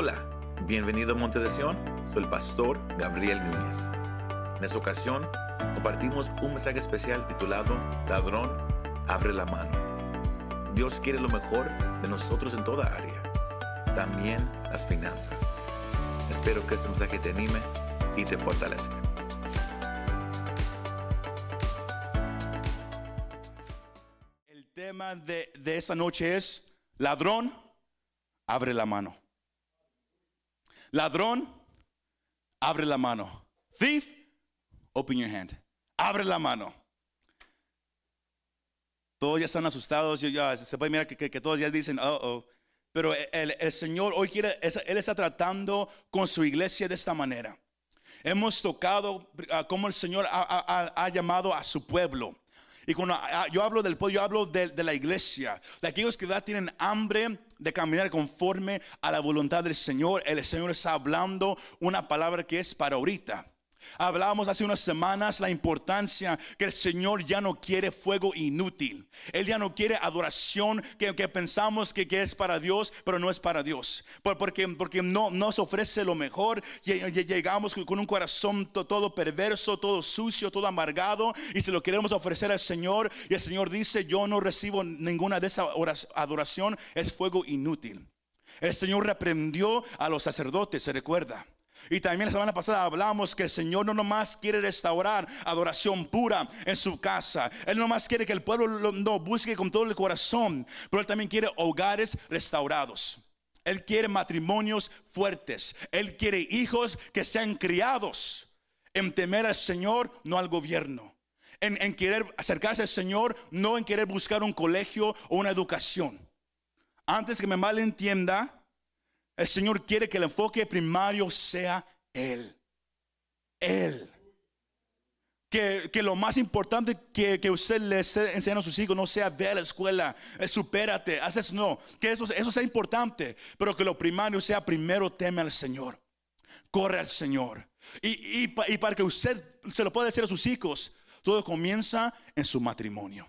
Hola, bienvenido a Monte de Sion. Soy el pastor Gabriel Núñez. En esta ocasión compartimos un mensaje especial titulado Ladrón, abre la mano. Dios quiere lo mejor de nosotros en toda área, también las finanzas. Espero que este mensaje te anime y te fortalezca. El tema de, de esta noche es, ladrón, abre la mano. Ladrón, abre la mano. Thief, open your hand. Abre la mano. Todos ya están asustados. Ya, se puede mirar que, todos ya dicen, oh, oh. Pero el, Señor hoy quiere, Él está tratando con su iglesia de esta manera. Hemos tocado uh, cómo el Señor ha, llamado a su pueblo. Y cuando yo hablo del pueblo, yo hablo de, de la iglesia, de aquellos que ya tienen hambre de caminar conforme a la voluntad del Señor. El Señor está hablando una palabra que es para ahorita. Hablábamos hace unas semanas la importancia que el Señor ya no quiere fuego inútil. Él ya no quiere adoración que, pensamos que, que, es para Dios, pero no es para Dios. Porque, porque no nos ofrece lo mejor. Llegamos con un corazón todo perverso, todo sucio, todo amargado. Y se lo queremos ofrecer al Señor. Y el Señor dice, yo no recibo ninguna de esa adoración. Es fuego inútil. El Señor reprendió a los sacerdotes, se recuerda. Y también la semana pasada hablamos que el Señor no nomás quiere restaurar adoración pura en su casa. Él no nomás quiere que el pueblo lo busque con todo el corazón, pero Él también quiere hogares restaurados. Él quiere matrimonios fuertes. Él quiere hijos que sean criados en temer al Señor, no al gobierno. En, en querer acercarse al Señor, no en querer buscar un colegio o una educación. Antes que me malentienda, el Señor quiere que el enfoque primario sea Él. Él. Que, que, lo más importante que, que, usted le esté enseñando a sus hijos no sea ver a la escuela, es supérate, haces no, que eso, eso sea importante, pero que lo primario sea primero teme al Señor, corre al Señor. Y, y, y para que usted se lo pueda decir a sus hijos, todo comienza en su matrimonio.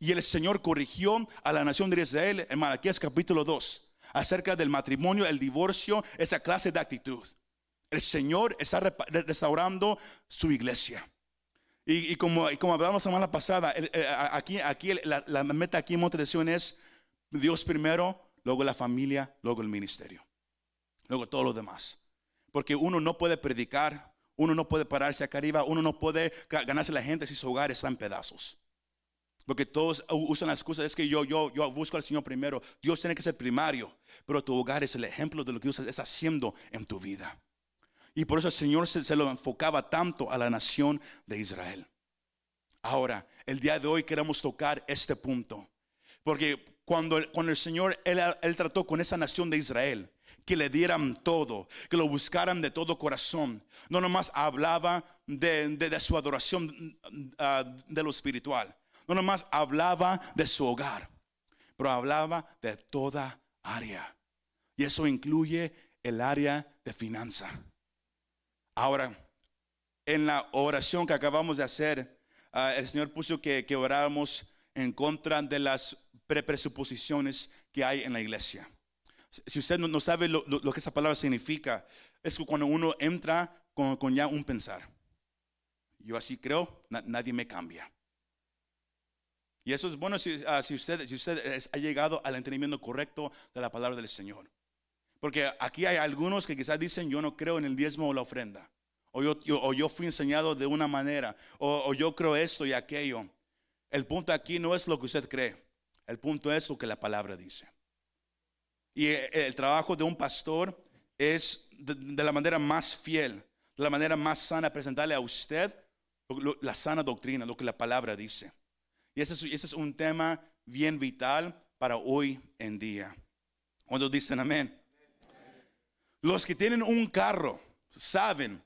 Y el Señor corrigió a la nación de Israel en Malaquías capítulo 2 acerca del matrimonio, el divorcio, esa clase de actitud. El Señor está restaurando su iglesia. Y, como, hablamos la semana pasada, el, aquí, aquí la, la, meta aquí en Monte de Sion es Dios primero, luego la familia, luego el ministerio, luego todo lo demás. Porque uno no puede predicar, uno no puede pararse acá arriba, uno no puede ganarse la gente si su hogar está en pedazos. Porque todos usan las excusas, es que yo, yo, yo busco al Señor primero. Dios tiene que ser primario, pero tu hogar es el ejemplo de lo que Dios está haciendo en tu vida. Y por eso el Señor se, lo enfocaba tanto a la nación de Israel. Ahora, el día de hoy queremos tocar este punto. Porque cuando, cuando el Señor, él, trató con esa nación de Israel, que le dieran todo, que lo buscaran de todo corazón. No nomás hablaba de, de, su adoración uh, de lo espiritual, no nomás hablaba de su hogar, pero hablaba de toda área. Y eso incluye el área de finanza. Ahora, en la oración que acabamos de hacer, uh, el Señor puso que, que oráramos en contra de las pre presuposiciones que hay en la iglesia. Si usted no, sabe lo, que esa palabra significa, es que cuando uno entra con, ya un pensar. Yo así creo, na, nadie me cambia. Y eso es bueno si, uh, si usted, ha llegado al entendimiento correcto de la palabra del Señor. Porque aquí hay algunos que quizás dicen, yo no creo en el diezmo o la ofrenda. O yo, yo fui enseñado de una manera. O, o yo creo esto y aquello. El punto aquí no es lo que usted cree. El punto es lo que la palabra dice. Y el, el trabajo de un pastor es de, la manera más fiel, de la manera más sana, presentarle a usted la sana doctrina, lo que la palabra dice. Y ese es, un tema bien vital para hoy en día. Cuando dicen amén. Los que tienen un carro saben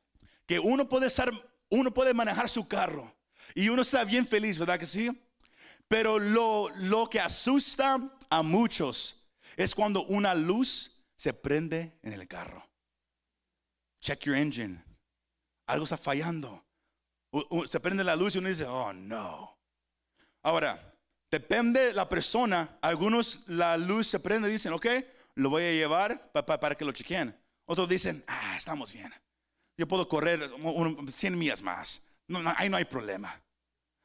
que uno puede estar, uno puede manejar su carro y uno está bien feliz, ¿verdad que sí? Pero lo, lo que asusta a muchos es cuando una luz se prende en el carro. Check your engine. Algo está fallando. Se prende la luz y uno dice, oh no. Ahora, depende de la persona. Algunos la luz se prende y dicen, ok, lo voy a llevar para que lo chequeen. Otros dicen, ah, estamos bien. Yo puedo correr 100 millas más. No, no, ahí no hay problema.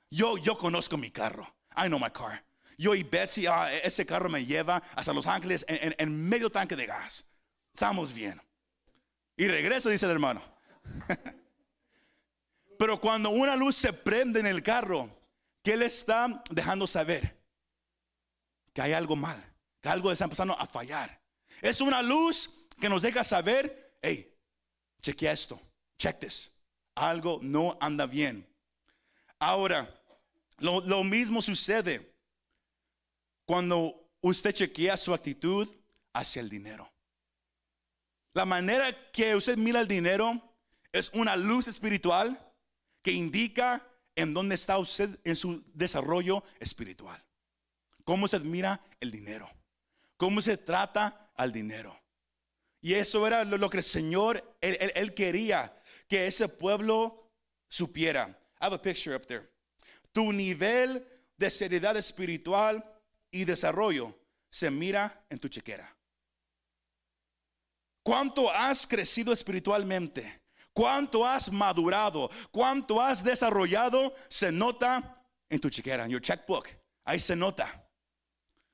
Yo, yo conozco mi carro. I know my car. Yo y Betsy, ah, ese carro me lleva hasta Los Ángeles en, medio tanque de gas. Estamos bien. Y regreso, dice el hermano. Pero cuando una luz se prende en el carro, ¿qué le está dejando saber? Que hay algo mal, que algo está empezando a fallar. Es una luz que nos deja saber, hey, chequea esto, check this. Algo no anda bien. Ahora, lo, mismo sucede cuando usted chequea su actitud hacia el dinero. La manera que usted mira el dinero es una luz espiritual que indica en dónde está usted en su desarrollo espiritual. Cómo se mira el dinero. Cómo se trata al dinero. Y eso era lo, que el Señor, él, quería que ese pueblo supiera. I have a picture up there. Tu nivel de seriedad espiritual y desarrollo se mira en tu chequera. ¿Cuánto has crecido espiritualmente? ¿Cuánto has madurado? ¿Cuánto has desarrollado? Se nota en tu chequera, en your checkbook. Ahí se nota.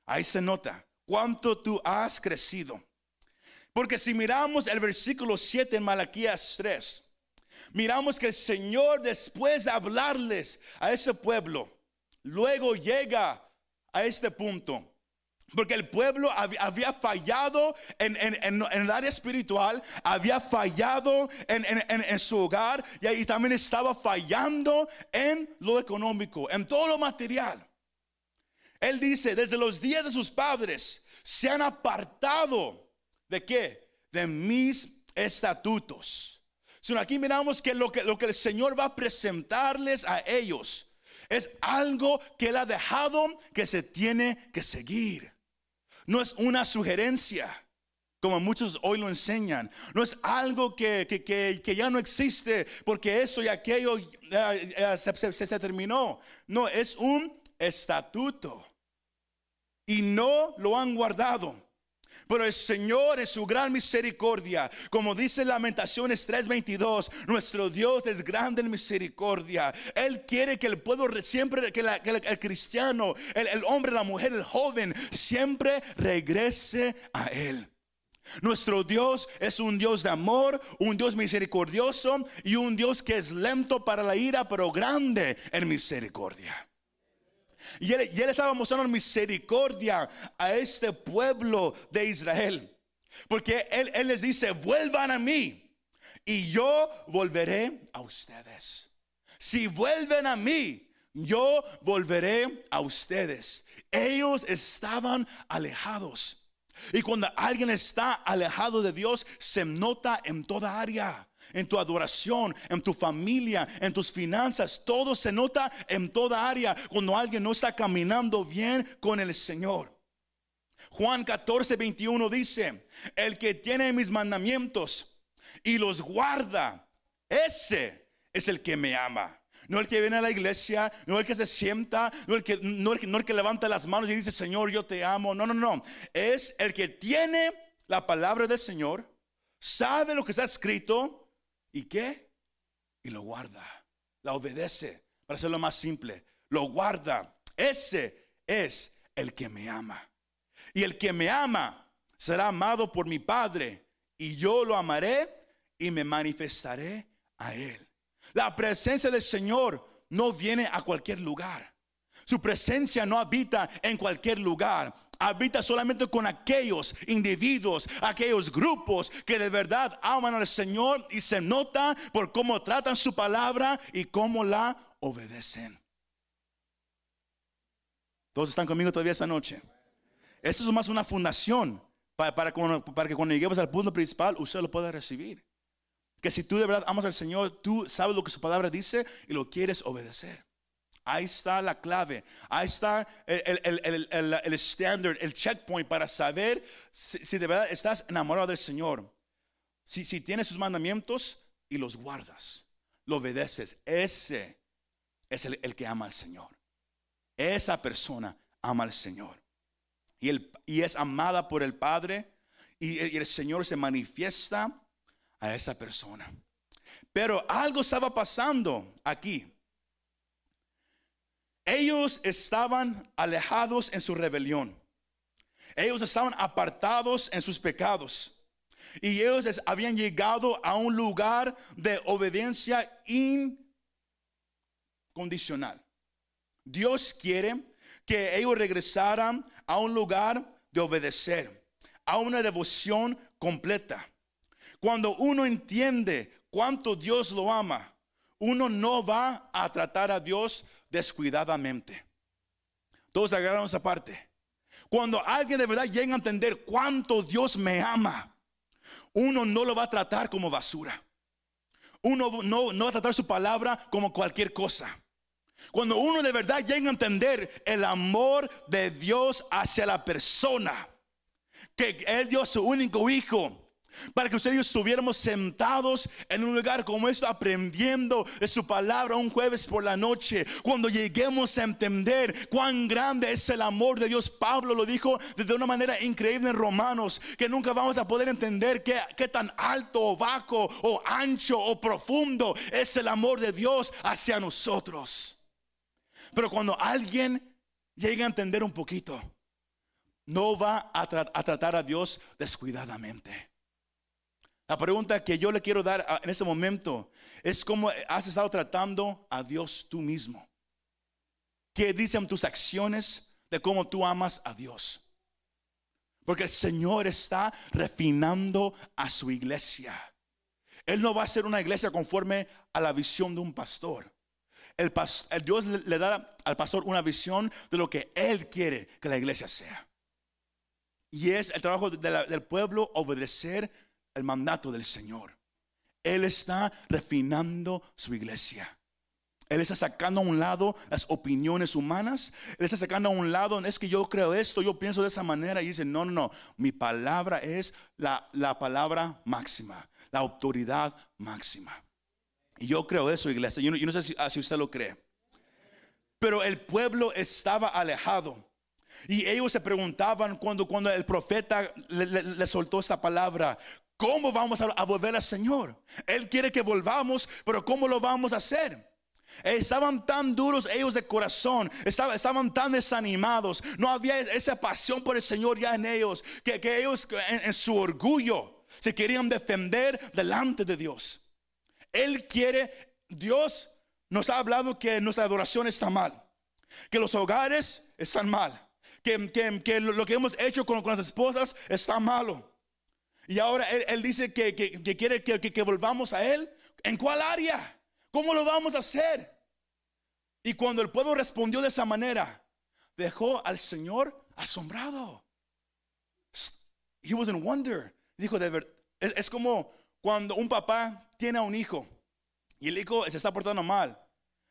Ahí se nota cuánto tú has crecido. Porque si miramos el versículo 7 en Malaquías 3, miramos que el Señor después de hablarles a ese pueblo, luego llega a este punto. Porque el pueblo había fallado en, el área espiritual, había fallado en, su hogar y, ahí también estaba fallando en lo económico, en todo lo material. Él dice, desde los días de sus padres se han apartado ¿De qué? De mis estatutos. Sino aquí miramos que lo, que lo que el Señor va a presentarles a ellos es algo que Él ha dejado que se tiene que seguir. No es una sugerencia, como muchos hoy lo enseñan. No es algo que, que, ya no existe porque esto y aquello se, se terminó. No, es un estatuto. Y no lo han guardado. Pero el Señor es su gran misericordia, como dice Lamentaciones 3:22, nuestro Dios es grande en misericordia. Él quiere que el pueblo siempre, que, el, cristiano, el, hombre, la mujer, el joven, siempre regrese a Él. Nuestro Dios es un Dios de amor, un Dios misericordioso y un Dios que es lento para la ira, pero grande en misericordia. Y él, estaba mostrando misericordia a este pueblo de Israel. Porque él, él les dice, vuelvan a mí y yo volveré a ustedes. Si vuelven a mí, yo volveré a ustedes. Ellos estaban alejados. Y cuando alguien está alejado de Dios, se nota en toda área en tu adoración, en tu familia, en tus finanzas. Todo se nota en toda área cuando alguien no está caminando bien con el Señor. Juan 14, 21 dice, el que tiene mis mandamientos y los guarda, ese es el que me ama. No el que viene a la iglesia, no el que se sienta, no el que, no el, no el que levanta las manos y dice, Señor, yo te amo. No, no, no. Es el que tiene la palabra del Señor, sabe lo que está escrito ¿Y qué? Y lo guarda. La obedece. Para hacerlo más simple. Lo guarda. Ese es el que me ama. Y el que me ama será amado por mi Padre. Y yo lo amaré y me manifestaré a él. La presencia del Señor no viene a cualquier lugar. Su presencia no habita en cualquier lugar habita solamente con aquellos individuos, aquellos grupos que de verdad aman al Señor y se nota por cómo tratan su palabra y cómo la obedecen. Todos están conmigo todavía esta noche. Esto es más una fundación para, para, para que cuando lleguemos al punto principal usted lo pueda recibir. Que si tú de verdad amas al Señor, tú sabes lo que su palabra dice y lo quieres obedecer. Ahí está la clave. Ahí está el, el, el, el standard, el checkpoint para saber si, de verdad estás enamorado del Señor. Si, tienes sus mandamientos y los guardas, lo obedeces. Ese es el, que ama al Señor. Esa persona ama al Señor. Y, y es amada por el Padre y el Señor se manifiesta a esa persona. Pero algo estaba pasando aquí. Ellos estaban alejados en su rebelión. Ellos estaban apartados en sus pecados. Y ellos habían llegado a un lugar de obediencia incondicional. Dios quiere que ellos regresaran a un lugar de obedecer, a una devoción completa. Cuando uno entiende cuánto Dios lo ama, uno no va a tratar a Dios descuidadamente. Todos agarraron esa parte. Cuando alguien de verdad llega a entender cuánto Dios me ama, uno no lo va a tratar como basura. Uno no, no va a tratar su palabra como cualquier cosa. Cuando uno de verdad llega a entender el amor de Dios hacia la persona, que Él dio su único hijo. Para que ustedes estuviéramos sentados en un lugar como esto, aprendiendo de su palabra un jueves por la noche. Cuando lleguemos a entender cuán grande es el amor de Dios, Pablo lo dijo de una manera increíble en Romanos, que nunca vamos a poder entender qué, tan alto o bajo o ancho o profundo es el amor de Dios hacia nosotros. Pero cuando alguien llega a entender un poquito, no va a tratar a Dios descuidadamente. La pregunta que yo le quiero dar en este momento es cómo has estado tratando a Dios tú mismo. ¿Qué dicen tus acciones de cómo tú amas a Dios? Porque el Señor está refinando a su iglesia. Él no va a ser una iglesia conforme a la visión de un pastor. El, pas- el Dios le, da al pastor una visión de lo que Él quiere que la iglesia sea. Y es el trabajo del pueblo obedecer el mandato del Señor. Él está refinando su iglesia. Él está sacando a un lado las opiniones humanas. Él está sacando a un lado, es que yo creo esto, yo pienso de esa manera. Y dice, no, no, no, mi palabra es la, la palabra máxima, la autoridad máxima. Y yo creo eso, iglesia. Yo no, sé si, ah, si usted lo cree. Pero el pueblo estaba alejado. Y ellos se preguntaban cuando, cuando el profeta le, le- le soltó esta palabra, ¿cómo vamos a, volver al Señor? Él quiere que volvamos, pero ¿cómo lo vamos a hacer? Estaban tan duros ellos de corazón, estaban, tan desanimados, no había esa pasión por el Señor ya en ellos, que, ellos en, su orgullo se querían defender delante de Dios. Él quiere, Dios nos ha hablado que nuestra adoración está mal, que los hogares están mal, que, lo que hemos hecho con las esposas está malo. Y ahora Él, dice que, que- quiere que, que- volvamos a Él. ¿En cuál área? ¿Cómo lo vamos a hacer? Y cuando el pueblo respondió de esa manera, dejó al Señor asombrado. He was in wonder. Dijo, de ver, es, es como cuando un papá tiene a un hijo y el hijo se está portando mal.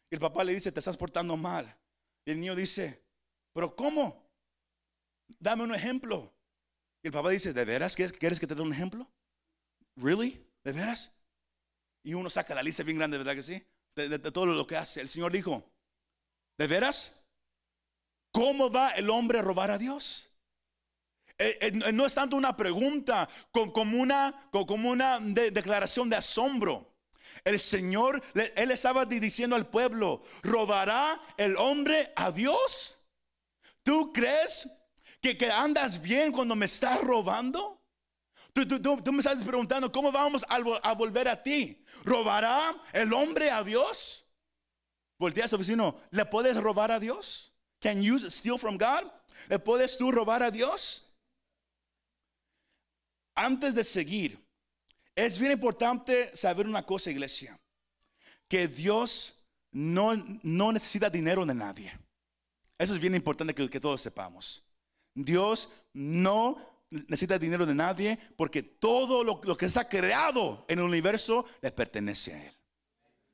Y el papá le dice, te estás portando mal. Y el niño dice, pero ¿cómo? Dame un ejemplo. Y el papá dice, ¿de veras quieres, que te dé un ejemplo? ¿Really? ¿De veras? Y uno saca la lista bien grande, ¿verdad que sí? De, todo lo que hace. El Señor dijo, ¿de veras? ¿Cómo va el hombre a robar a Dios? Eh, eh, no es tanto una pregunta como una, declaración de asombro. El Señor, Él estaba di- diciendo al pueblo, ¿robará el hombre a Dios? ¿Tú crees que, que andas bien cuando me estás robando? Tú, me estás preguntando, ¿cómo vamos a, vo- a volver a ti? ¿Robará el hombre a Dios? Voltea a su vecino, ¿le puedes robar a Dios? Can you steal from God? ¿Le puedes tú robar a Dios? Antes de seguir, es bien importante saber una cosa, iglesia, que Dios no, no necesita dinero de nadie. Eso es bien importante que todos sepamos. Dios no necesita dinero de nadie porque todo lo, que se ha creado en el universo le pertenece a Él.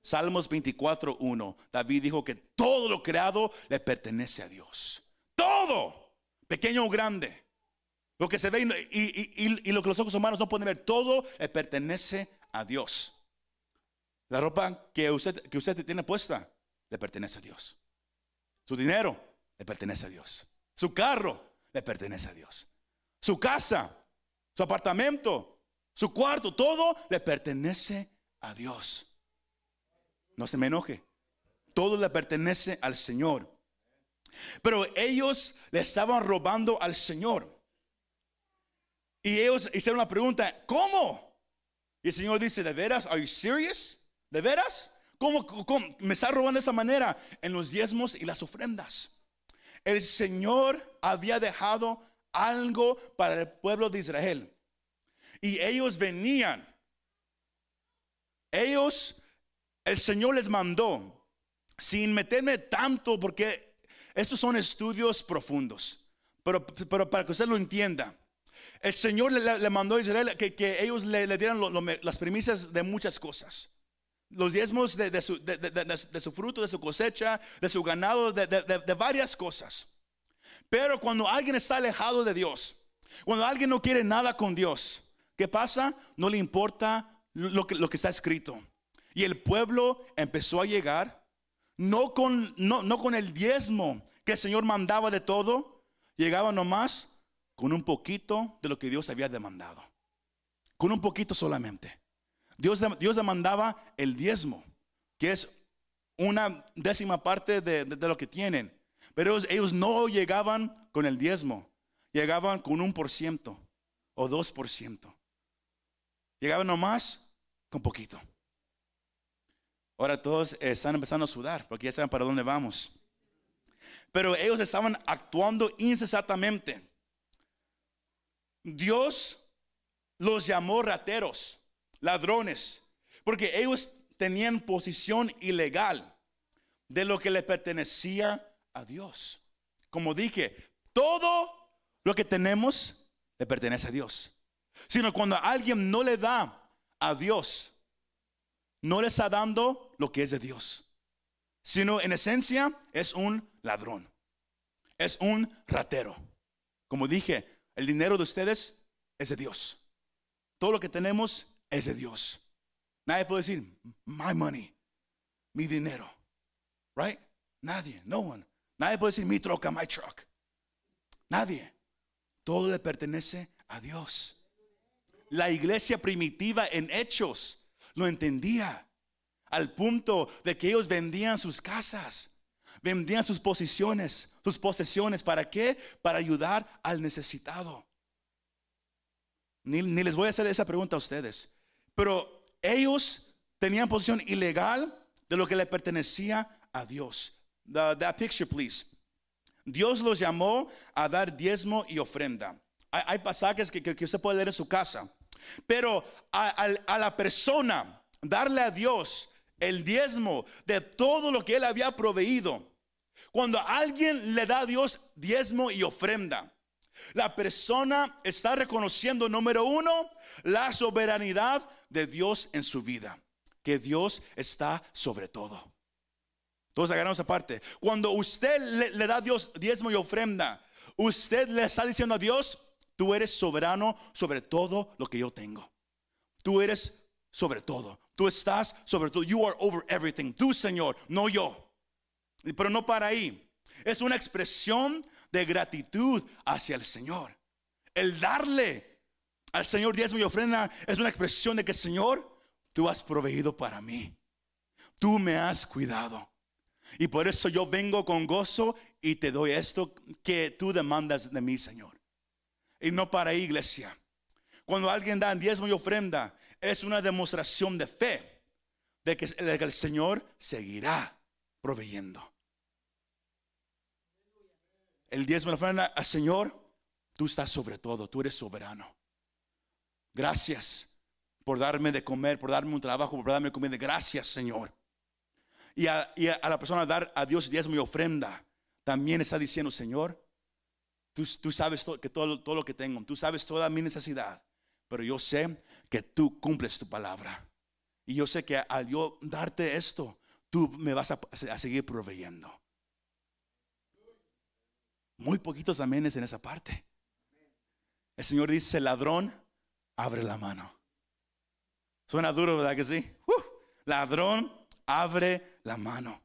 Salmos 24, 1. David dijo que todo lo creado le pertenece a Dios. Todo, pequeño o grande. Lo que se ve y, lo que los ojos humanos no pueden ver, todo le pertenece a Dios. La ropa que usted tiene puesta le pertenece a Dios. Su dinero le pertenece a Dios. Su carro le pertenece a Dios. Su casa, su apartamento, su cuarto, todo le pertenece a Dios. No se me enoje. Todo le pertenece al Señor. Pero ellos le estaban robando al Señor. Y ellos hicieron la pregunta, ¿cómo? Y el Señor dice, ¿de veras? ¿Are you serious? ¿De veras? ¿Cómo, me está robando de esa manera? En los diezmos y las ofrendas. El Señor había dejado algo para el pueblo de Israel. Y ellos venían. Ellos, el Señor les mandó, sin meterme tanto, porque estos son estudios profundos. Pero, pero para que usted lo entienda, el Señor le, mandó a Israel que, ellos le, dieran las premisas de muchas cosas. Los diezmos de, su, fruto, de su cosecha, de su ganado, de, varias cosas. Pero cuando alguien está alejado de Dios, cuando alguien no quiere nada con Dios, ¿qué pasa? No le importa lo que, lo que está escrito. Y el pueblo empezó a llegar, no con, no, no con el diezmo que el Señor mandaba de todo, llegaba nomás con un poquito de lo que Dios había demandado. Con un poquito solamente. Dios, Dios demandaba el diezmo, que es una décima parte de, lo que tienen. Pero ellos, no llegaban con el diezmo, llegaban con un por ciento o dos por ciento. Llegaban nomás con poquito. Ahora todos están empezando a sudar porque ya saben para dónde vamos. Pero ellos estaban actuando incesantemente. Dios los llamó rateros, ladrones, porque ellos tenían posición ilegal de lo que le pertenecía a Dios. Como dije, todo lo que tenemos le pertenece a Dios. Sino cuando alguien no le da a Dios, no le está dando lo que es de Dios. Sino en esencia es un ladrón. Es un ratero. Como dije, el dinero de ustedes es de Dios. Todo lo que tenemos es de Dios. Nadie puede decir, my money, mi dinero. Right? Nadie, no one. Nadie puede decir, mi troca, my truck. Nadie. Todo le pertenece a Dios. La iglesia primitiva en hechos lo entendía al punto de que ellos vendían sus casas vendían sus posiciones, sus posesiones. ¿Para qué? Para ayudar al necesitado. Ni, les voy a hacer esa pregunta a ustedes. Pero ellos tenían posición ilegal de lo que le pertenecía a Dios. that picture, please. Dios los llamó a dar diezmo y ofrenda. Hay, pasajes que, que, usted puede leer en su casa. Pero a la persona, darle a Dios el diezmo de todo lo que él había proveído. Cuando alguien le da a Dios diezmo y ofrenda, la persona está reconociendo, número uno, la soberanidad de Dios en su vida, que Dios está sobre todo. Todos agarramos aparte. Cuando usted le, le, da a Dios diezmo y ofrenda, usted le está diciendo a Dios, tú eres soberano sobre todo lo que yo tengo. Tú eres sobre todo. Tú estás sobre todo. You are over everything. Tú, Señor, no yo. Pero no para ahí. Es una expresión de gratitud hacia el Señor. El darle al Señor diezmo y ofrenda es una expresión de que, Señor, tú has proveído para mí. Tú me has cuidado. Y por eso yo vengo con gozo y te doy esto que tú demandas de mí, Señor. Y no para iglesia. Cuando alguien da diezmo y ofrenda, es una demostración de fe de que, el Señor seguirá proveyendo. El diezmo de la ofrenda al Señor, tú estás sobre todo, tú eres soberano. Gracias por darme de comer, por darme un trabajo, por darme comida. Gracias, Señor. Y a, la persona dar a Dios diezmo y ofrenda, también está diciendo, Señor, tú, sabes que todo lo que tengo, tú sabes toda mi necesidad, pero yo sé que tú cumples tu palabra. Y yo sé que al yo darte esto, tú me vas a, seguir proveyendo. Muy poquitos amenes en esa parte. El Señor dice, ladrón, abre la mano. Suena duro, ¿verdad que sí? ladrón, abre la mano.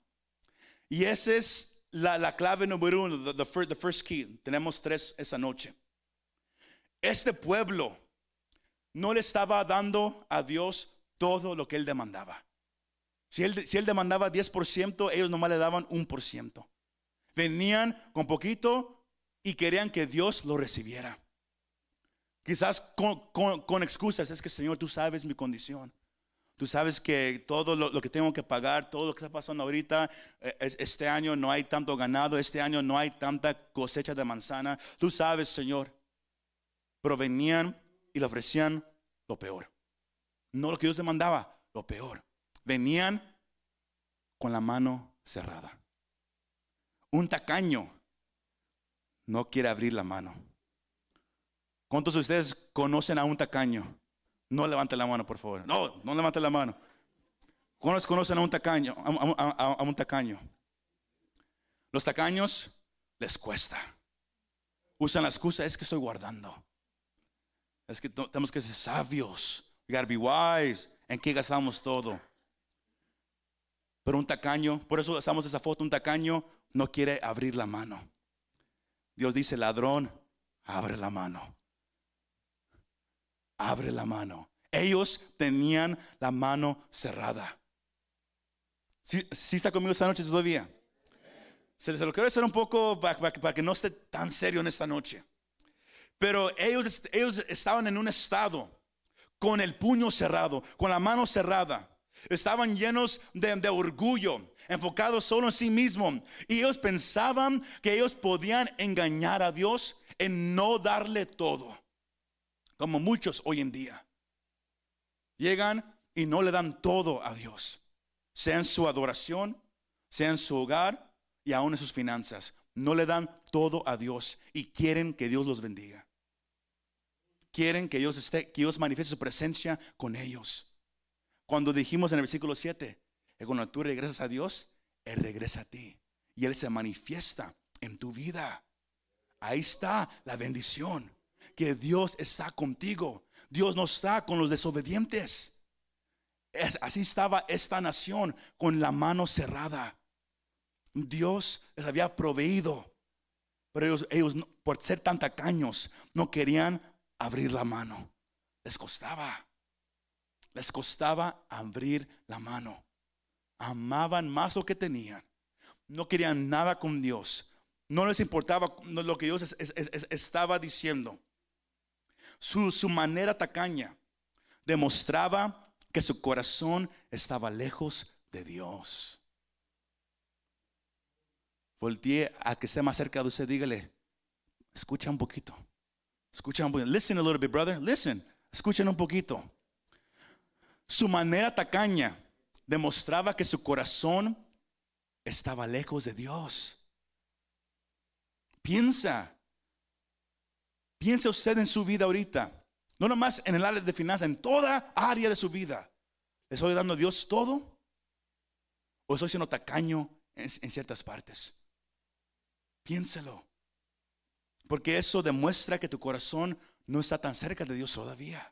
Y esa es la, clave número uno, the, first, key. Tenemos tres esa noche. Este pueblo no le estaba dando a Dios todo lo que él demandaba. Si él, si él demandaba 10%, ellos nomás le daban un por ciento. Venían con poquito y querían que Dios lo recibiera. Quizás con, excusas, es que Señor, tú sabes mi condición. Tú sabes que todo lo, que tengo que pagar, todo lo que está pasando ahorita, eh, este año no hay tanto ganado, este año no hay tanta cosecha de manzana. Tú sabes, Señor. Pero venían y le ofrecían lo peor. No lo que Dios demandaba, lo peor. Venían con la mano cerrada. Un tacaño no quiere abrir la mano. ¿Cuántos de ustedes conocen a un tacaño? No levanten la mano, por favor. No, no levanten la mano. ¿Cuántos conocen a un tacaño? A, un tacaño. Los tacaños les cuesta. Usan la excusa, es que estoy guardando. Es que tenemos que ser sabios. We gotta be wise. ¿En qué gastamos todo? Pero un tacaño, por eso usamos esa foto, un tacaño no quiere abrir la mano. Dios dice, ladrón, abre la mano. Abre la mano. Ellos tenían la mano cerrada. ¿Sí, está conmigo esta noche todavía? Se, lo quiero hacer un poco para, que no esté tan serio en esta noche. Pero ellos, ellos estaban en un estado con el puño cerrado, con la mano cerrada. Estaban llenos de, de orgullo, enfocados solo en sí mismos. Y ellos pensaban que ellos podían engañar a Dios en no darle todo. Como muchos hoy en día. Llegan y no le dan todo a Dios. Sea en su adoración, sea en su hogar y aún en sus finanzas. No le dan todo a Dios y quieren que Dios los bendiga. Quieren que Dios esté, que Dios manifieste su presencia con ellos. Cuando dijimos en el versículo 7, que cuando tú regresas a Dios, Él regresa a ti. Y Él se manifiesta en tu vida. Ahí está la bendición. Que Dios está contigo. Dios no está con los desobedientes. así estaba esta nación con la mano cerrada. Dios les había proveído. Pero ellos, ellos por ser tan tacaños, no querían abrir la mano. Les costaba. Les costaba abrir la mano amaban más lo que tenían. No querían nada con Dios. No les importaba lo que Dios estaba diciendo. Su, su manera tacaña demostraba que su corazón estaba lejos de Dios. Voltee a que esté más cerca de usted, dígale, escucha un poquito. Escucha un poquito. Listen a little bit, brother. Listen. Escuchen un poquito. Su manera tacaña demostraba que su corazón estaba lejos de Dios. Piensa, piensa usted en su vida ahorita, no nomás en el área de finanzas, en toda área de su vida. ¿Le estoy dando a Dios todo? ¿O estoy siendo tacaño en, en ciertas partes? Piénselo. Porque eso demuestra que tu corazón no está tan cerca de Dios todavía.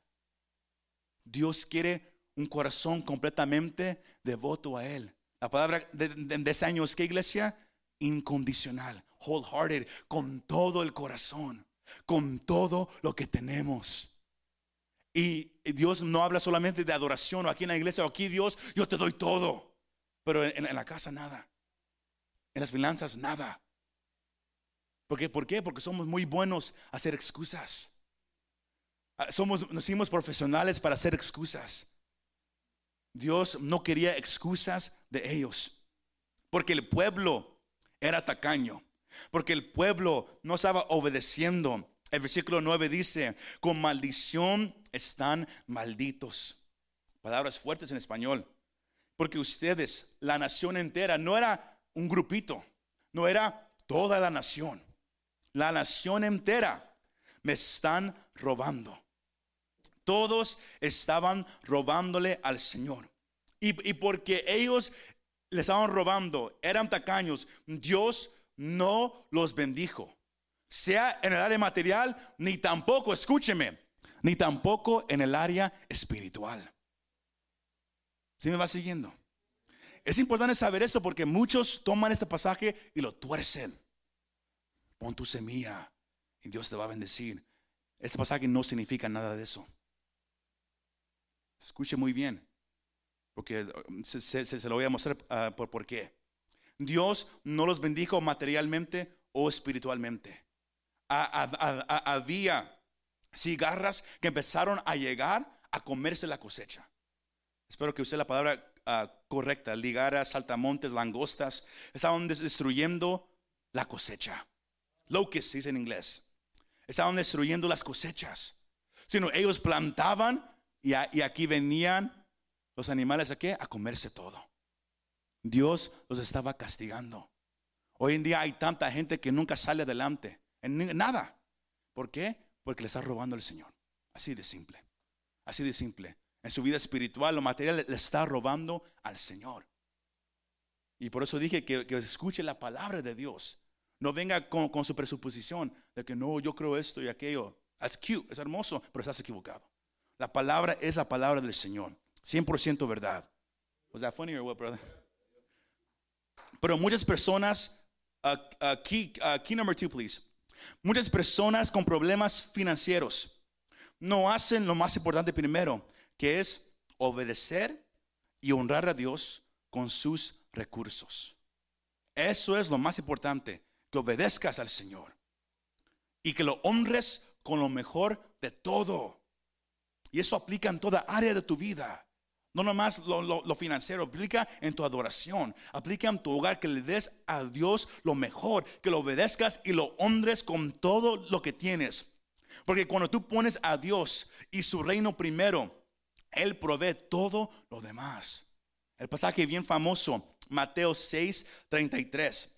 Dios quiere un corazón completamente devoto a Él. La palabra de, ese año es que iglesia, incondicional, wholehearted, con todo el corazón, con todo lo que tenemos. Y Dios no habla solamente de adoración o aquí en la iglesia o aquí Dios, yo te doy todo. Pero en, la casa nada. En las finanzas nada. ¿Por qué? ¿Por qué? Porque somos muy buenos a hacer excusas. Ah, somos, nos hicimos profesionales para hacer excusas. Dios no quería excusas de ellos, porque el pueblo era tacaño, porque el pueblo no estaba obedeciendo. El versículo 9 dice, con maldición están malditos. Palabras fuertes en español. Porque ustedes, la nación entera, no era un grupito, no era toda la nación. La nación entera me están robando. Todos estaban robándole al Señor. Y, porque ellos le estaban robando, eran tacaños, Dios no los bendijo. Sea en el área material, ni tampoco, escúcheme, ni tampoco en el área espiritual. ¿Sí me va siguiendo? Es importante saber eso porque muchos toman este pasaje y lo tuercen. Pon tu semilla y Dios te va a bendecir. Este pasaje no significa nada de eso. Escuche muy bien, porque um, se, se- lo voy a mostrar ah, por, por qué. Dios no los bendijo materialmente o espiritualmente. Había cigarras que empezaron a llegar a comerse la cosecha. Espero que use la palabra ah, correcta. Ligaras, saltamontes, langostas. Estaban des- destruyendo la cosecha. Locusts dice en inglés. Estaban destruyendo las cosechas. Sino ellos plantaban y, aquí venían los animales a? A comerse todo. Dios los estaba castigando. Hoy en día hay tanta gente que nunca sale adelante en nada. ¿Por qué? Porque le está robando el Señor. Así de simple. Así de simple. En su vida espiritual, lo material le está robando al Señor. Y por eso dije que, escuche la palabra de Dios. No venga con, con su presuposición de que no, yo creo esto y aquello. Es cute, es hermoso, pero estás equivocado. La palabra es la palabra del Señor. 100% verdad. Was that funny or what, brother? Pero muchas personas, uh, uh, key, uh, key number two, please. Muchas personas con problemas financieros no hacen lo más importante primero, que es obedecer y honrar a Dios con sus recursos. Eso es lo más importante, que obedezcas al Señor y que lo honres con lo mejor de todo. Y eso aplica en toda área de tu vida. No nomás lo, lo- financiero, aplica en tu adoración, aplica en tu hogar, que le des a Dios lo mejor, que lo obedezcas y lo honres con todo lo que tienes. Porque cuando tú pones a Dios y su reino primero, Él provee todo lo demás. El pasaje bien famoso, Mateo 6, 33.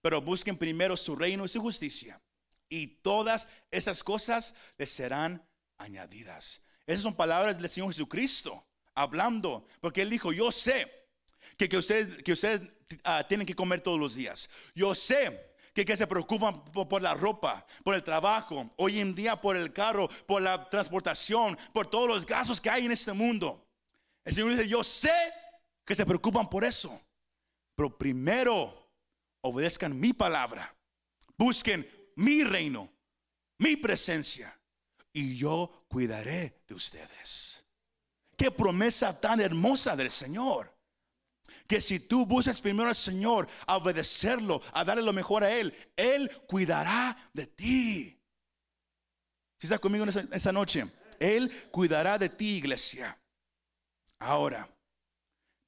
Pero busquen primero su reino y su justicia. Y todas esas cosas les serán añadidas. Esas son palabras del Señor Jesucristo hablando. Porque Él dijo, yo sé que, que ustedes, que ustedes ah, tienen que comer todos los días. Yo sé que, que se preocupan por, por la ropa, por el trabajo, hoy en día por el carro, por la transportación, por todos los gastos que hay en este mundo. El Señor dice, yo sé que se preocupan por eso. Pero primero obedezcan mi palabra. Busquen mi reino, mi presencia. Y yo cuidaré de ustedes. Qué promesa tan hermosa del Señor. Que si tú buscas primero al Señor, a obedecerlo, a darle lo mejor a Él, Él cuidará de ti. Si está conmigo en esa, esa noche, Él cuidará de ti, iglesia. Ahora,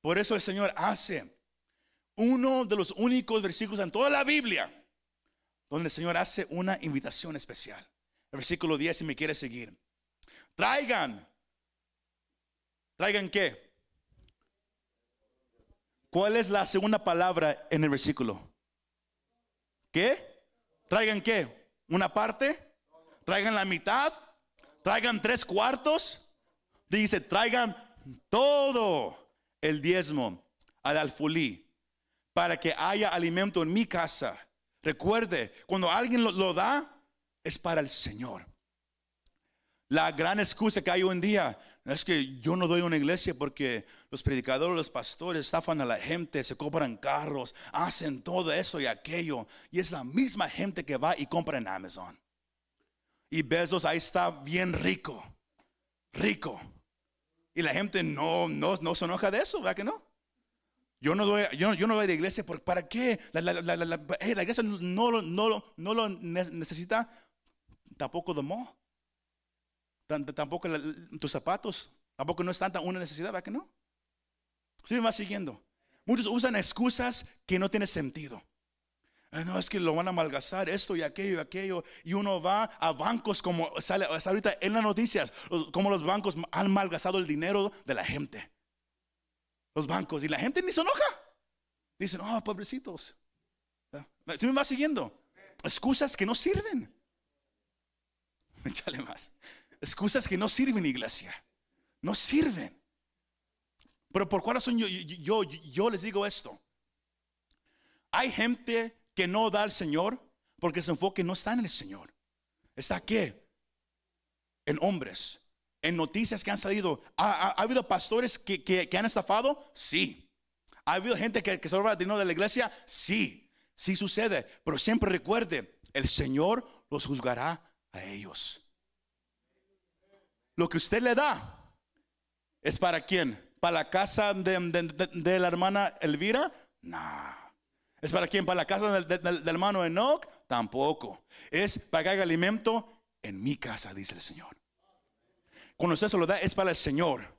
por eso el Señor hace uno de los únicos versículos en toda la Biblia donde el Señor hace una invitación especial. El versículo 10, si me quiere seguir. Traigan. ¿Traigan qué? ¿Cuál es la segunda palabra en el versículo? ¿Qué? ¿Traigan qué? ¿Una parte? ¿Traigan la mitad? ¿Traigan tres cuartos? Dice, traigan todo el diezmo al alfolí para que haya alimento en mi casa. Recuerde, cuando alguien lo da, es para el Señor. La gran excusa que hay hoy en día es que yo no doy a una iglesia porque los predicadores, los pastores estafan a la gente, se compran carros, hacen todo eso y aquello. Y es la misma gente que va y compra en Amazon. Y Bezos ahí está bien rico, rico. Y la gente no, no, no se enoja de eso, ¿verdad que no? Yo no doy, yo, yo no voy de iglesia, porque ¿para qué? Eh, la iglesia no, no, no lo ne- necesita tampoco de mo. Tan- Tampoco tus zapatos, tampoco no es tanta una necesidad, ¿verdad que no? Sí me va siguiendo. Muchos usan excusas que no tienen sentido. Eh, No, es que lo van a malgastar, esto y aquello y aquello. Y uno va a bancos como sale ahorita en las noticias, como los bancos han malgastado el dinero de la gente. Los bancos. Y la gente ni se enoja. Dicen, oh, pobrecitos. ¿Sí me va siguiendo? Excusas que no sirven. Échale más. Excusas que no sirven, iglesia. No sirven. Pero por cuál razón yo, yo, yo, les digo esto. Hay gente que no da al Señor porque su enfoque no está en el Señor. ¿Está qué? En hombres, en noticias que han salido. ¿Ha, ha- ha habido pastores que, que- que han estafado? Sí. ¿Ha habido gente que, que se roba el dinero de la iglesia? Sí. Sí sucede. Pero siempre recuerde, el Señor los juzgará a ellos. Lo que usted le da ¿Es para quién? ¿Para la casa de, la hermana Elvira? No. ¿Es para quién? ¿Para la casa del, hermano Enoch? Tampoco. Es para que haga alimento en mi casa, dice el Señor. Cuando usted se lo da, es para el Señor.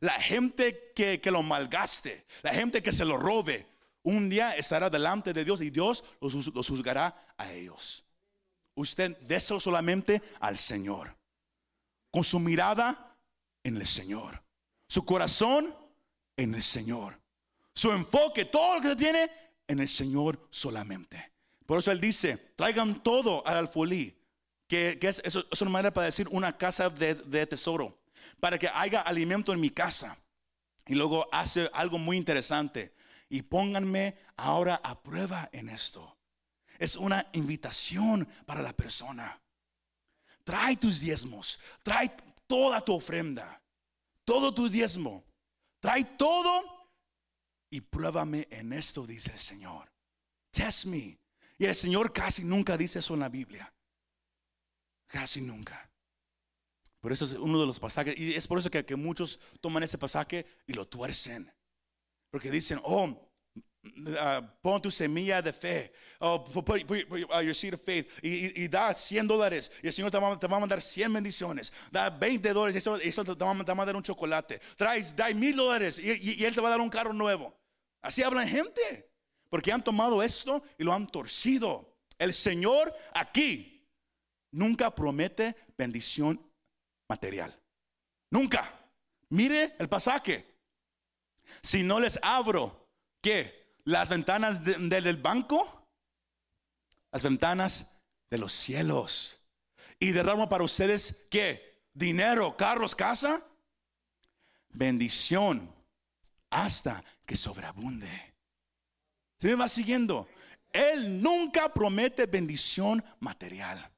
La gente que, que lo malgaste, la gente que se lo robe, un día estará delante de Dios y Dios los, los juzgará a ellos. Usted déselo solamente al Señor. Con su mirada en el Señor. Su corazón en el Señor. Su enfoque, todo lo que tiene en el Señor solamente. Por eso Él dice, traigan todo al alfolí. Que, es, eso, es una manera para decir una casa de, de tesoro. Para que haya alimento en mi casa. Y luego hace algo muy interesante. Y pónganme ahora a prueba en esto. Es una invitación para la persona. Trae tus diezmos. Trae toda tu ofrenda. Todo tu diezmo. Trae todo y pruébame en esto, dice el Señor. Test me. Y el Señor casi nunca dice eso en la Biblia. Casi nunca. Por eso es uno de los pasajes. Y es por eso que, que muchos toman ese pasaje y lo tuercen. Porque dicen, oh, uh, pon tu semilla de fe. Oh, put, put- put- uh. Y, da 100 dólares. Y el Señor te va, a mandar 100 bendiciones. Da 20 dólares. Y eso, te, va, a- mandar un chocolate. Traes, da mil dólares. Y Él te va a dar un carro nuevo. Así hablan gente. Porque han tomado esto y lo han torcido. El Señor aquí nunca promete bendición material. Nunca. Mire el pasaje. Si no les abro, ¿qué? Las ventanas de- de- del banco, las ventanas de los cielos. Y derramo para ustedes, ¿qué? Dinero, carros, casa. Bendición hasta que sobreabunde. ¿Se me va siguiendo? Él nunca promete bendición material.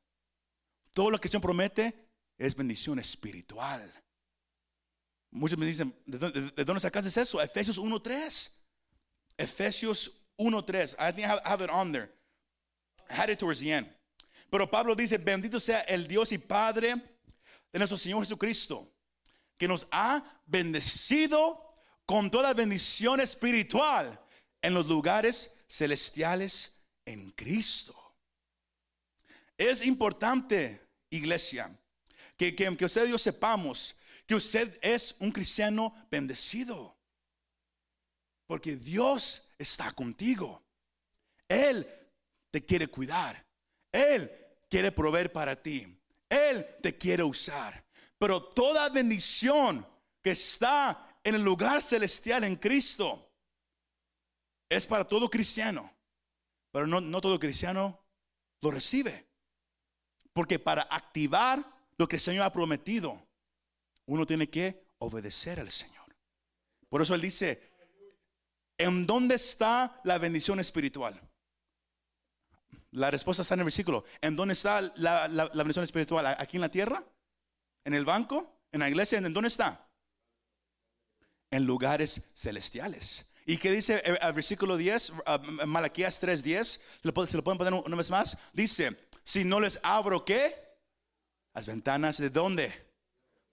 Todo lo que Señor promete es bendición espiritual. Muchos me dicen, ¿de dónde, de dónde sacaste eso? Efesios 1.3. Efesios 1.3. I think I have, it on there. I had it towards the end. Pero Pablo dice, bendito sea el Dios y Padre de nuestro Señor Jesucristo, que nos ha bendecido con toda bendición espiritual en los lugares celestiales en Cristo. Es importante, iglesia, que, que, que usted y yo sepamos que usted es un cristiano bendecido. Porque Dios está contigo. Él te quiere cuidar. Él quiere proveer para ti. Él te quiere usar. Pero toda bendición que está en el lugar celestial en Cristo es para todo cristiano. Pero no, todo cristiano lo recibe. Porque para activar lo que el Señor ha prometido, uno tiene que obedecer al Señor. Por eso Él dice, ¿en dónde está la bendición espiritual? La respuesta está en el versículo. ¿En dónde está la, bendición espiritual? ¿Aquí en la tierra? ¿En el banco? ¿En la iglesia? ¿En dónde está? En lugares celestiales. ¿Y qué dice el, el versículo 10? uh, Malaquías 3:10. ¿Se lo pueden- se lo pueden poner una vez más? Dice, si no les abro, ¿qué? Las ventanas de dónde?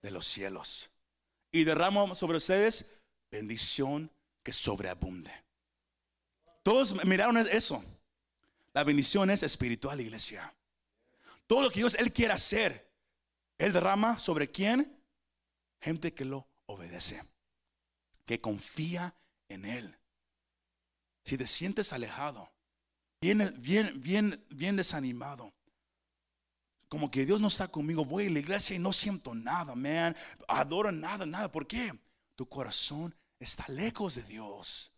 De los cielos. Y derramo sobre ustedes bendición que sobreabunde. Todos miraron eso. La bendición es espiritual, iglesia. Todo lo que Dios Él quiere hacer, Él derrama sobre quién? Gente que lo obedece, que confía en Él. Si te sientes alejado, bien, bien, bien, bien desanimado, como que Dios no está conmigo, voy a la iglesia y no siento nada, man, adoro nada, nada. ¿Por qué? Tu corazón está lejos de Dios.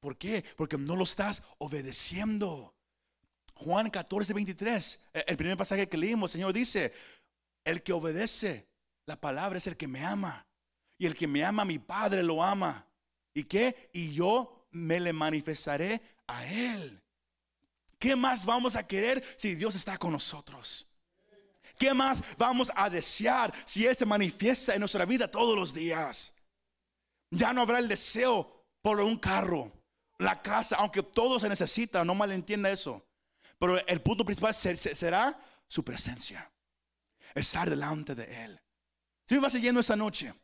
¿Por qué? Porque no lo estás obedeciendo. Juan 14, 23, eh, el primer pasaje que leímos, el Señor dice, el que obedece la palabra es el que me ama. Y el que me ama, mi Padre lo ama. ¿Y qué? Y yo me le manifestaré a Él. ¿Qué más vamos a querer si Dios está con nosotros? ¿Qué más vamos a desear si Él se manifiesta en nuestra vida todos los días? Ya no habrá el deseo por un carro, la casa, aunque todo se necesita, no malentienda eso. Pero el punto principal se- se- será su presencia, estar delante de Él. Si me va siguiendo esta noche,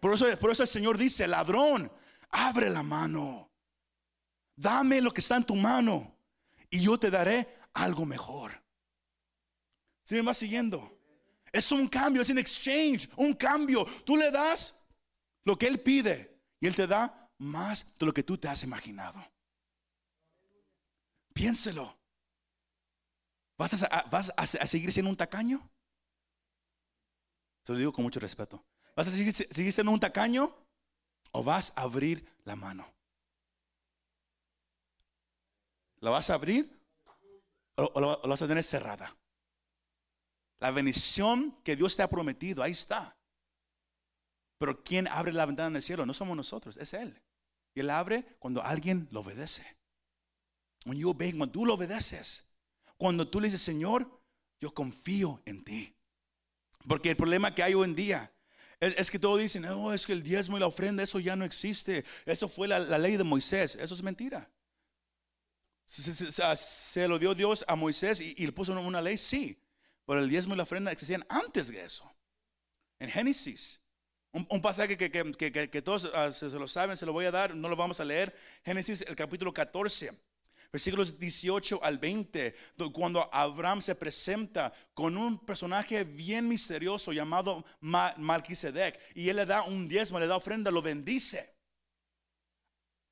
Por eso, por eso el Señor dice, ladrón, abre la mano. Dame lo que está en tu mano y yo te daré algo mejor. Si me vas siguiendo? Es un cambio, es un exchange, un cambio. Tú le das lo que Él pide y Él te da más de lo que tú te has imaginado. Piénselo. ¿Vas a, seguir siendo un tacaño? Se lo digo con mucho respeto. ¿Vas a seguir, siendo un tacaño o vas a abrir la mano? ¿La vas a abrir o, la vas a tener cerrada? La bendición que Dios te ha prometido, ahí está. Pero ¿quién abre la ventana del cielo? No somos nosotros, es Él. Y Él abre cuando alguien lo obedece. When cuando tú lo obedeces. Cuando tú le dices, Señor, yo confío en ti. Porque el problema que hay hoy en día es, que todos dicen, no, es que el diezmo y la ofrenda, eso ya no existe. Eso fue la, ley de Moisés. Eso es mentira. Se, lo dio Dios a Moisés y, le puso una ley, sí. Pero el diezmo y la ofrenda existían antes de eso. En Génesis. Un, pasaje que, todos ah, se, lo saben, se lo voy a dar, no lo vamos a leer. Génesis, el capítulo 14, versículos 18 al 20, cuando Abraham se presenta con un personaje bien misterioso llamado Malquisedec, y él le da un diezmo, le da ofrenda, lo bendice.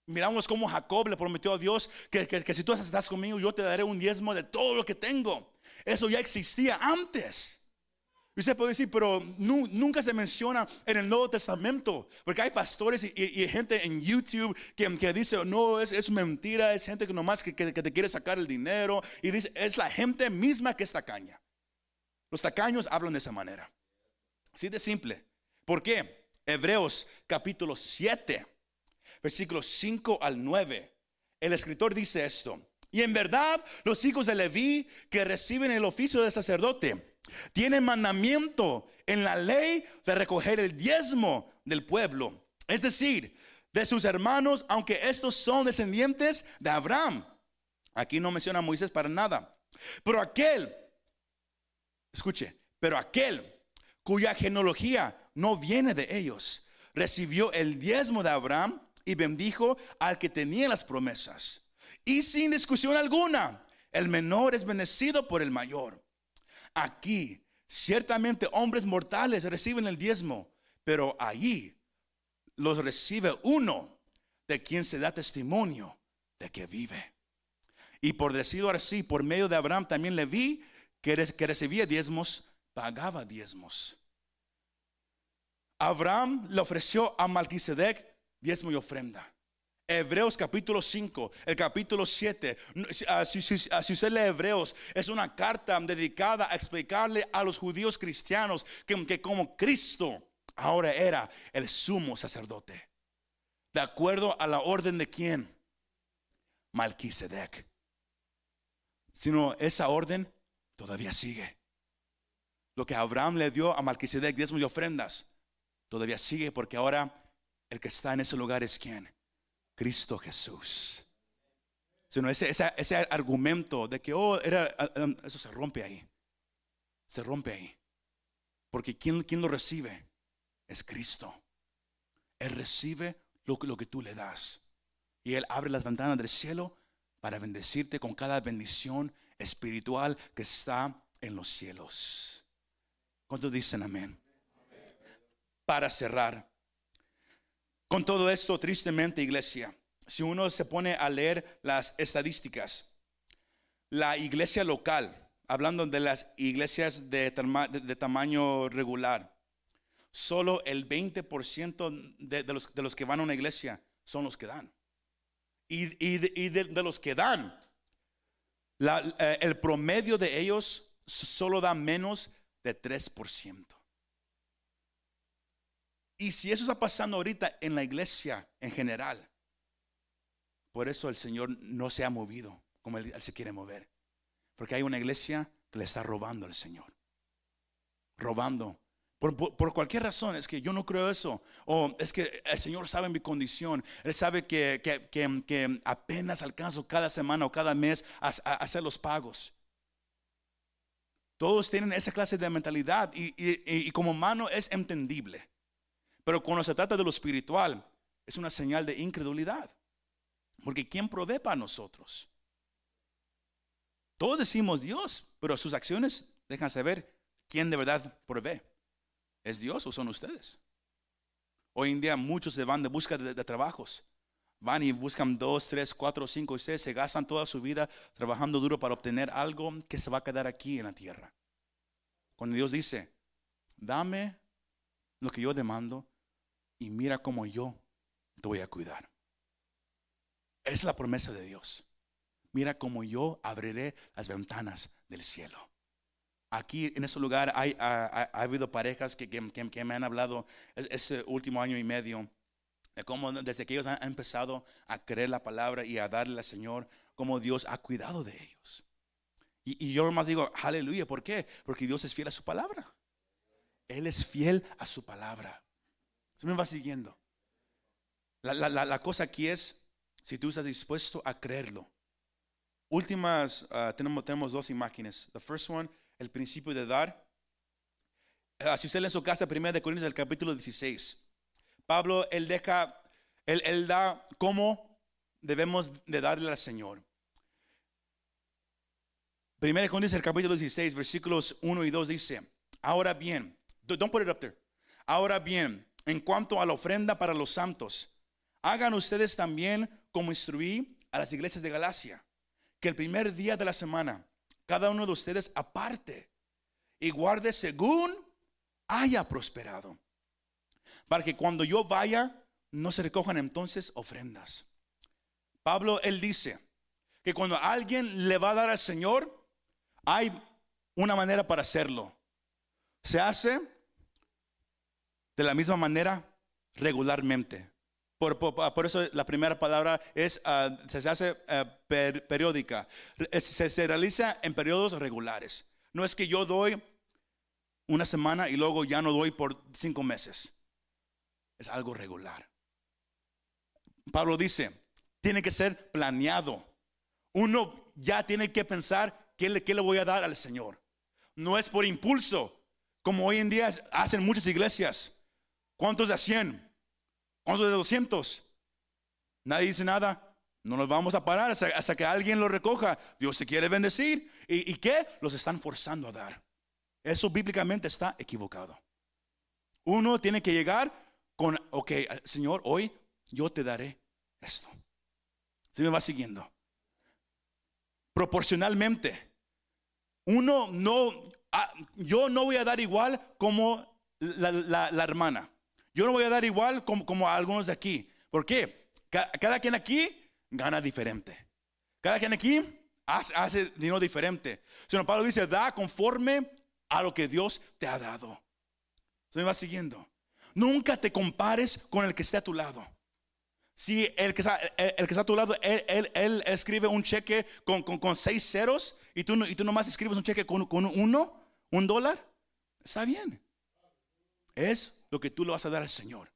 Miramos cómo Jacob le prometió a Dios que si tú estás conmigo, yo te daré un diezmo de todo lo que tengo. Eso ya existía antes. Y usted puede decir, pero nunca se menciona en el Nuevo Testamento, porque hay pastores y, gente en YouTube que, que dice, no, es, mentira, es gente que nomás que, que, te quiere sacar el dinero. Y dice, es la gente misma que es tacaña. Los tacaños hablan de esa manera. Así de simple. ¿Por qué? Hebreos capítulo 7, versículos 5 al 9. El escritor dice esto. Y en verdad, los hijos de Leví que reciben el oficio de sacerdote tienen mandamiento en la ley de recoger el diezmo del pueblo, es decir, de sus hermanos, aunque estos son descendientes de Abraham. Aquí no menciona Moisés para nada. Pero aquel, escuche, pero aquel cuya genealogía no viene de ellos, recibió el diezmo de Abraham y bendijo al que tenía las promesas. Y sin discusión alguna, el menor es bendecido por el mayor. Aquí, ciertamente hombres mortales reciben el diezmo, pero allí los recibe uno de quien se da testimonio de que vive. Y por decirlo así, por medio de Abraham también le vi que, recibía diezmos, pagaba diezmos. Abraham le ofreció a Malquisedec diezmo y ofrenda. Hebreos capítulo 5, el capítulo 7. Ah, si, usted lee Hebreos, es una carta dedicada a explicarle a los judíos cristianos que, que como Cristo ahora era el sumo sacerdote. De acuerdo a la orden de quién? Malquisedec. Sino esa orden todavía sigue. Lo que Abraham le dio a Malquisedec, diezmos y ofrendas, todavía sigue porque ahora el que está en ese lugar es quién? Cristo Jesús. Sino ese, ese, argumento de que, oh, era, ah, ah, eso se rompe ahí. Se rompe ahí. Porque quien, quien lo recibe es Cristo. Él recibe lo, lo que tú le das. Y Él abre las ventanas del cielo para bendecirte con cada bendición espiritual que está en los cielos. ¿Cuántos dicen amén? Para cerrar, con todo esto, tristemente, iglesia, si uno se pone a leer las estadísticas, la iglesia local, hablando de las iglesias de, tamaño regular, solo el 20% de, los, de, los, que van a una iglesia son los que dan. Y, de, los que dan, eh, el promedio de ellos solo da menos de 3%. Y si eso está pasando ahorita en la iglesia en general, por eso el Señor no se ha movido como Él, se quiere mover. Porque hay una iglesia que le está robando al Señor. Robando. Por, cualquier razón, es que yo no creo eso. O es que el Señor sabe mi condición. Él sabe que, que, apenas alcanzo cada semana o cada mes a, hacer los pagos. Todos tienen esa clase de mentalidad y, y como humano es entendible. Pero cuando se trata de lo espiritual, es una señal de incredulidad. Porque ¿quién provee para nosotros? Todos decimos Dios, pero sus acciones dejan saber quién de verdad provee. ¿Es Dios o son ustedes? Hoy en día muchos se van de busca de, trabajos. Van y buscan dos, tres, cuatro, cinco y seis. Se gastan toda su vida trabajando duro para obtener algo que se va a quedar aquí en la tierra. Cuando Dios dice, dame lo que yo demando y mira cómo yo te voy a cuidar. Es la promesa de Dios. Mira cómo yo abriré las ventanas del cielo. Aquí en ese lugar hay, ha, habido parejas que, que, me han hablado ese último año y medio de cómo desde que ellos han empezado a creer la palabra y a darle al Señor, cómo Dios ha cuidado de ellos. Y, yo más digo, aleluya, ¿por qué? Porque Dios es fiel a su palabra. Él es fiel a su palabra. Se me va siguiendo. La, la, cosa aquí es, si tú estás dispuesto a creerlo. Últimas, ah, tenemos, tenemos dos imágenes. The first one el principio de dar. Ah, si usted en su casa, 1 de Corintios, el capítulo 16. Pablo, él deja, él, él da cómo debemos de darle al Señor. 1 de Corintios, el capítulo 16, versículos 1 y 2 dice, ahora bien, don't put it up there. Ahora bien, en cuanto a la ofrenda para los santos, hagan ustedes también como instruí a las iglesias de Galacia, que el primer día de la semana cada uno de ustedes aparte y guarde según haya prosperado. Para que cuando yo vaya, no se recojan entonces ofrendas. Pablo, él dice que cuando alguien le va a dar al Señor, hay una manera para hacerlo. Se hace de la misma manera regularmente. Por, eso la primera palabra es, ah, se hace ah, periódica. Se, se, realiza en periodos regulares. No es que yo doy una semana y luego ya no doy por cinco meses. Es algo regular. Pablo dice, tiene que ser planeado. Uno ya tiene que pensar qué le, qué le voy a dar al Señor. No es por impulso, como hoy en día hacen muchas iglesias. ¿Cuántos de 100? ¿Cuántos de 200? Nadie dice nada. No nos vamos a parar hasta, que alguien lo recoja. Dios te quiere bendecir. ¿Y, ¿Y qué? Los están forzando a dar. Eso bíblicamente está equivocado. Uno tiene que llegar con, ok, Señor, hoy yo te daré esto. Se me va siguiendo. Proporcionalmente. Uno no, ah, yo no voy a dar igual como la hermana. Yo no voy a dar igual como, a algunos de aquí. ¿Por qué? Cada, quien aquí gana diferente. Cada quien aquí hace, dinero diferente. Señor Pablo dice, da conforme a lo que Dios te ha dado. Se me va siguiendo. Nunca te compares con el que esté a tu lado. Si el que está, el, que está a tu lado, él, escribe un cheque con, seis ceros y tú, y tú nomás escribes un cheque con, con uno, un dólar, está bien. Es lo que tú le vas a dar al Señor.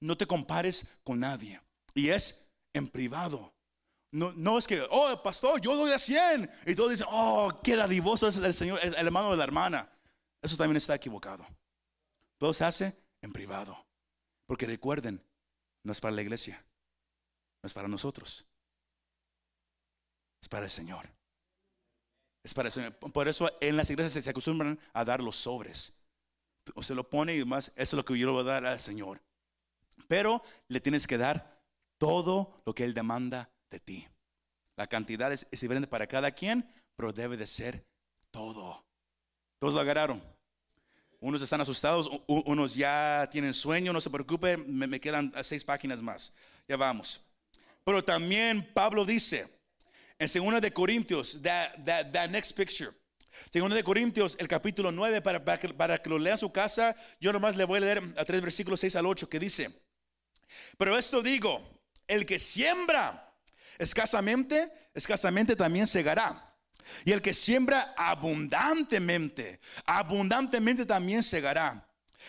No te compares con nadie. Y es en privado. No, no es que, oh, pastor, yo doy a 100. Y todos dicen, oh, qué dadivoso es el Señor, el hermano de la hermana. Eso también está equivocado. Todo se hace en privado. Porque recuerden, no es para la iglesia, no es para nosotros, es para el Señor. Es para el Señor. Por eso en las iglesias se acostumbran a dar los sobres o se lo pone y más, eso es lo que yo le voy a dar al Señor. Pero le tienes que dar todo lo que Él demanda de ti. La cantidad es, diferente para cada quien, pero debe de ser todo. Todos lo agarraron. Unos están asustados, unos ya tienen sueño, no se preocupe, me, quedan seis páginas más. Ya vamos. Pero también Pablo dice en 2 de Corintios, that, that next picture, Segundo de Corintios, el capítulo 9, para, para, que, lo lea en su casa, yo nomás le voy a leer a tres versículos 6 al 8 que dice, pero esto digo, el que siembra escasamente, escasamente también segará. Y el que siembra abundantemente, abundantemente también segará.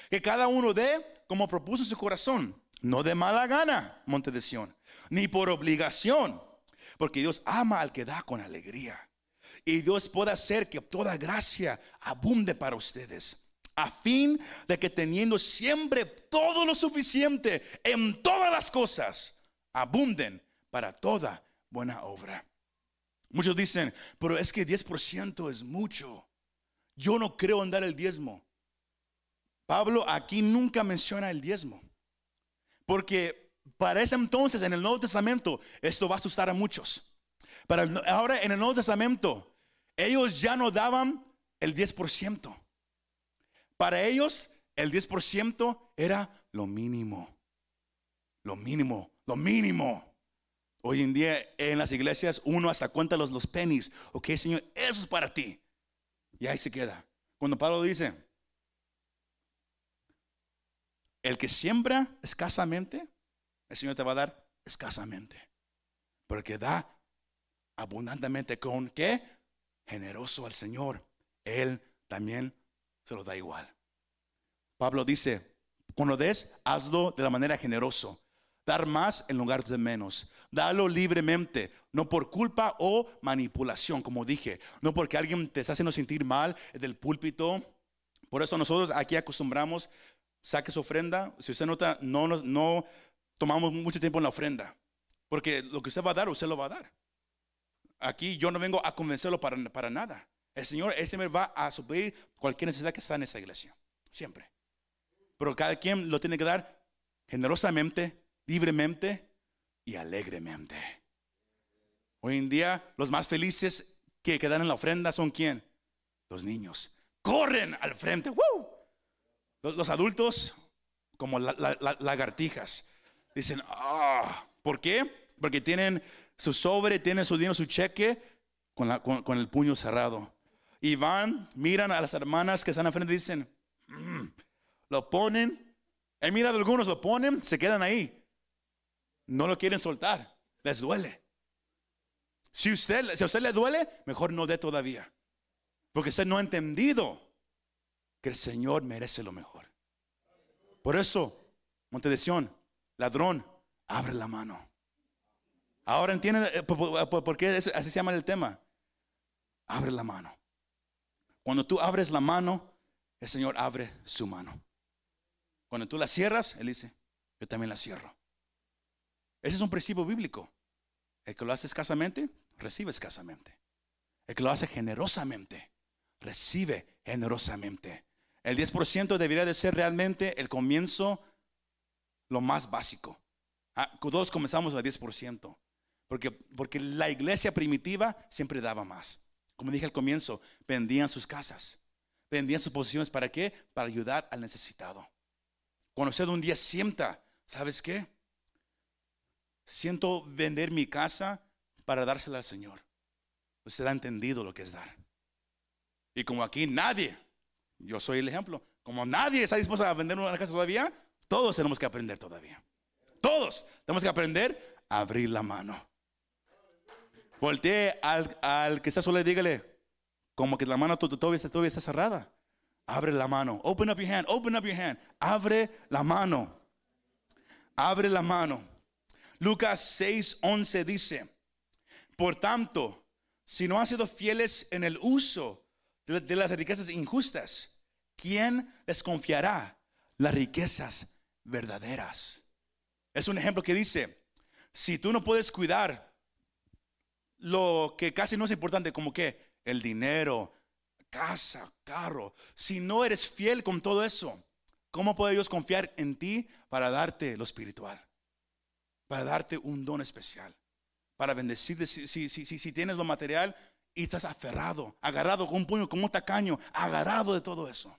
Que cada uno dé como propuso su corazón, no de mala gana, monte de Sión, ni por obligación, porque Dios ama al que da con alegría y Dios puede hacer que toda gracia abunde para ustedes, a fin de que teniendo siempre todo lo suficiente en todas las cosas, abunden para toda buena obra. Muchos dicen, pero es que 10% es mucho. Yo no creo en dar el diezmo. Pablo aquí nunca menciona el diezmo. Porque para ese entonces en el Nuevo Testamento esto va a asustar a muchos. Para ahora en el Nuevo Testamento ellos ya no daban el 10%. Para ellos el 10% era lo mínimo. Lo mínimo, lo mínimo. Hoy en día en las iglesias uno hasta cuenta los, los pennies. Ok, Señor, eso es para ti. Y ahí se queda. Cuando Pablo dice, el que siembra escasamente, el Señor te va a dar escasamente. Pero el que da abundantemente con qué? Generoso al Señor, Él también se lo da igual. Pablo dice, cuando des, hazlo de la manera generosa. Dar más en lugar de menos. Dalo libremente, no por culpa o manipulación, como dije. No porque alguien te está haciendo sentir mal del púlpito. Por eso nosotros aquí acostumbramos saque su ofrenda. Si usted nota, no, no tomamos mucho tiempo en la ofrenda. Porque lo que usted va a dar, usted lo va a dar. Aquí yo no vengo a convencerlo para, para nada. El Señor, ese me va a suplir cualquier necesidad que está en esa iglesia. Siempre. Pero cada quien lo tiene que dar generosamente, libremente y alegremente. Hoy en día, los más felices que quedan en la ofrenda son quién? Los niños. Corren al frente. ¡Woo! Los, adultos, como lagartijas, dicen, ah, ¿por qué? Porque tienen su sobre, tienen su dinero, su cheque con, el puño cerrado. Y van, miran a las hermanas que están frente y dicen, mm", lo ponen. He mirado algunos, lo ponen, se quedan ahí. No lo quieren soltar, les duele. Si, usted, si a usted le duele, mejor no dé todavía. Porque usted no ha entendido que el Señor merece lo mejor. Por eso, Monte de Sion, ladrón, abre la mano. Ahora entienden eh, por qué así se llama el tema. Abre la mano. Cuando tú abres la mano, el Señor abre su mano. Cuando tú la cierras, Él dice, yo también la cierro. Ese es un principio bíblico. El que lo hace escasamente, recibe escasamente. El que lo hace generosamente, recibe generosamente. El 10% debería de ser realmente el comienzo, lo más básico. Ah, todos comenzamos al 10%. Porque, porque la iglesia primitiva siempre daba más. Como dije al comienzo, vendían sus casas, vendían sus posiciones. ¿Para qué? Para ayudar al necesitado. Cuando usted un día sienta, ¿sabes qué? Siento vender mi casa para dársela al Señor. Usted ha entendido lo que es dar. Y como aquí nadie yo soy el ejemplo. Como nadie está dispuesto a vender una casa todavía, todos tenemos que aprender todavía. Todos tenemos que aprender a abrir la mano. Voltee al, que está solo y dígale, como que la mano todavía está, todavía está cerrada. Abre la mano. Open up your hand. Open up your hand. Abre la mano. Abre la mano. Lucas 6, 11 dice, por tanto, si no han sido fieles en el uso de, las riquezas injustas, ¿quién les confiará las riquezas verdaderas? Es un ejemplo que dice, si tú no puedes cuidar lo que casi no es importante, como que el dinero, casa, carro, si no eres fiel con todo eso, ¿cómo puede Dios confiar en ti para darte lo espiritual? Para darte un don especial, para bendecirte. Si, si, si, si tienes lo material, y estás aferrado, agarrado con un puño, como un tacaño, agarrado de todo eso.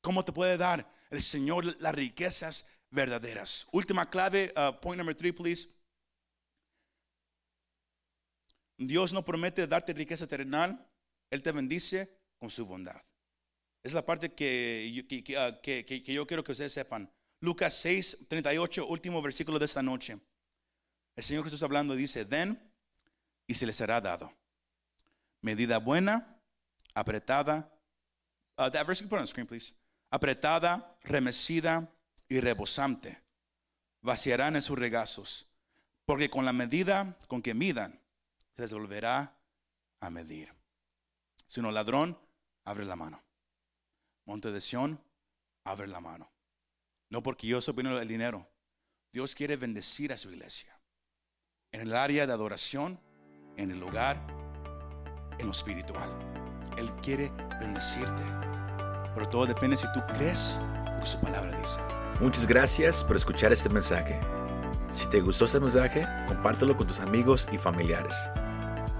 ¿Cómo te puede dar el Señor las riquezas verdaderas? Última clave, uh, point number three, please. Dios no promete darte riqueza terrenal, Él te bendice con su bondad. Es la parte que yo, uh, que, que yo quiero que ustedes sepan. Lucas 6, 38, último versículo de esta noche. El Señor Jesús hablando dice, den y se les será dado medida buena, apretada, uh, that verse put on the screen, please. Apretada, remecida y rebosante. Vaciarán en sus regazos, porque con la medida con que midan, se les volverá a medir. Si no ladrón, abre la mano. Monte de Sión, abre la mano. No porque yo soy el dinero. Dios quiere bendecir a su iglesia. En el área de adoración, en el hogar, en lo espiritual. Él quiere bendecirte. Pero todo depende si tú crees lo que su palabra dice. Muchas gracias por escuchar este mensaje. Si te gustó este mensaje, compártelo con tus amigos y familiares.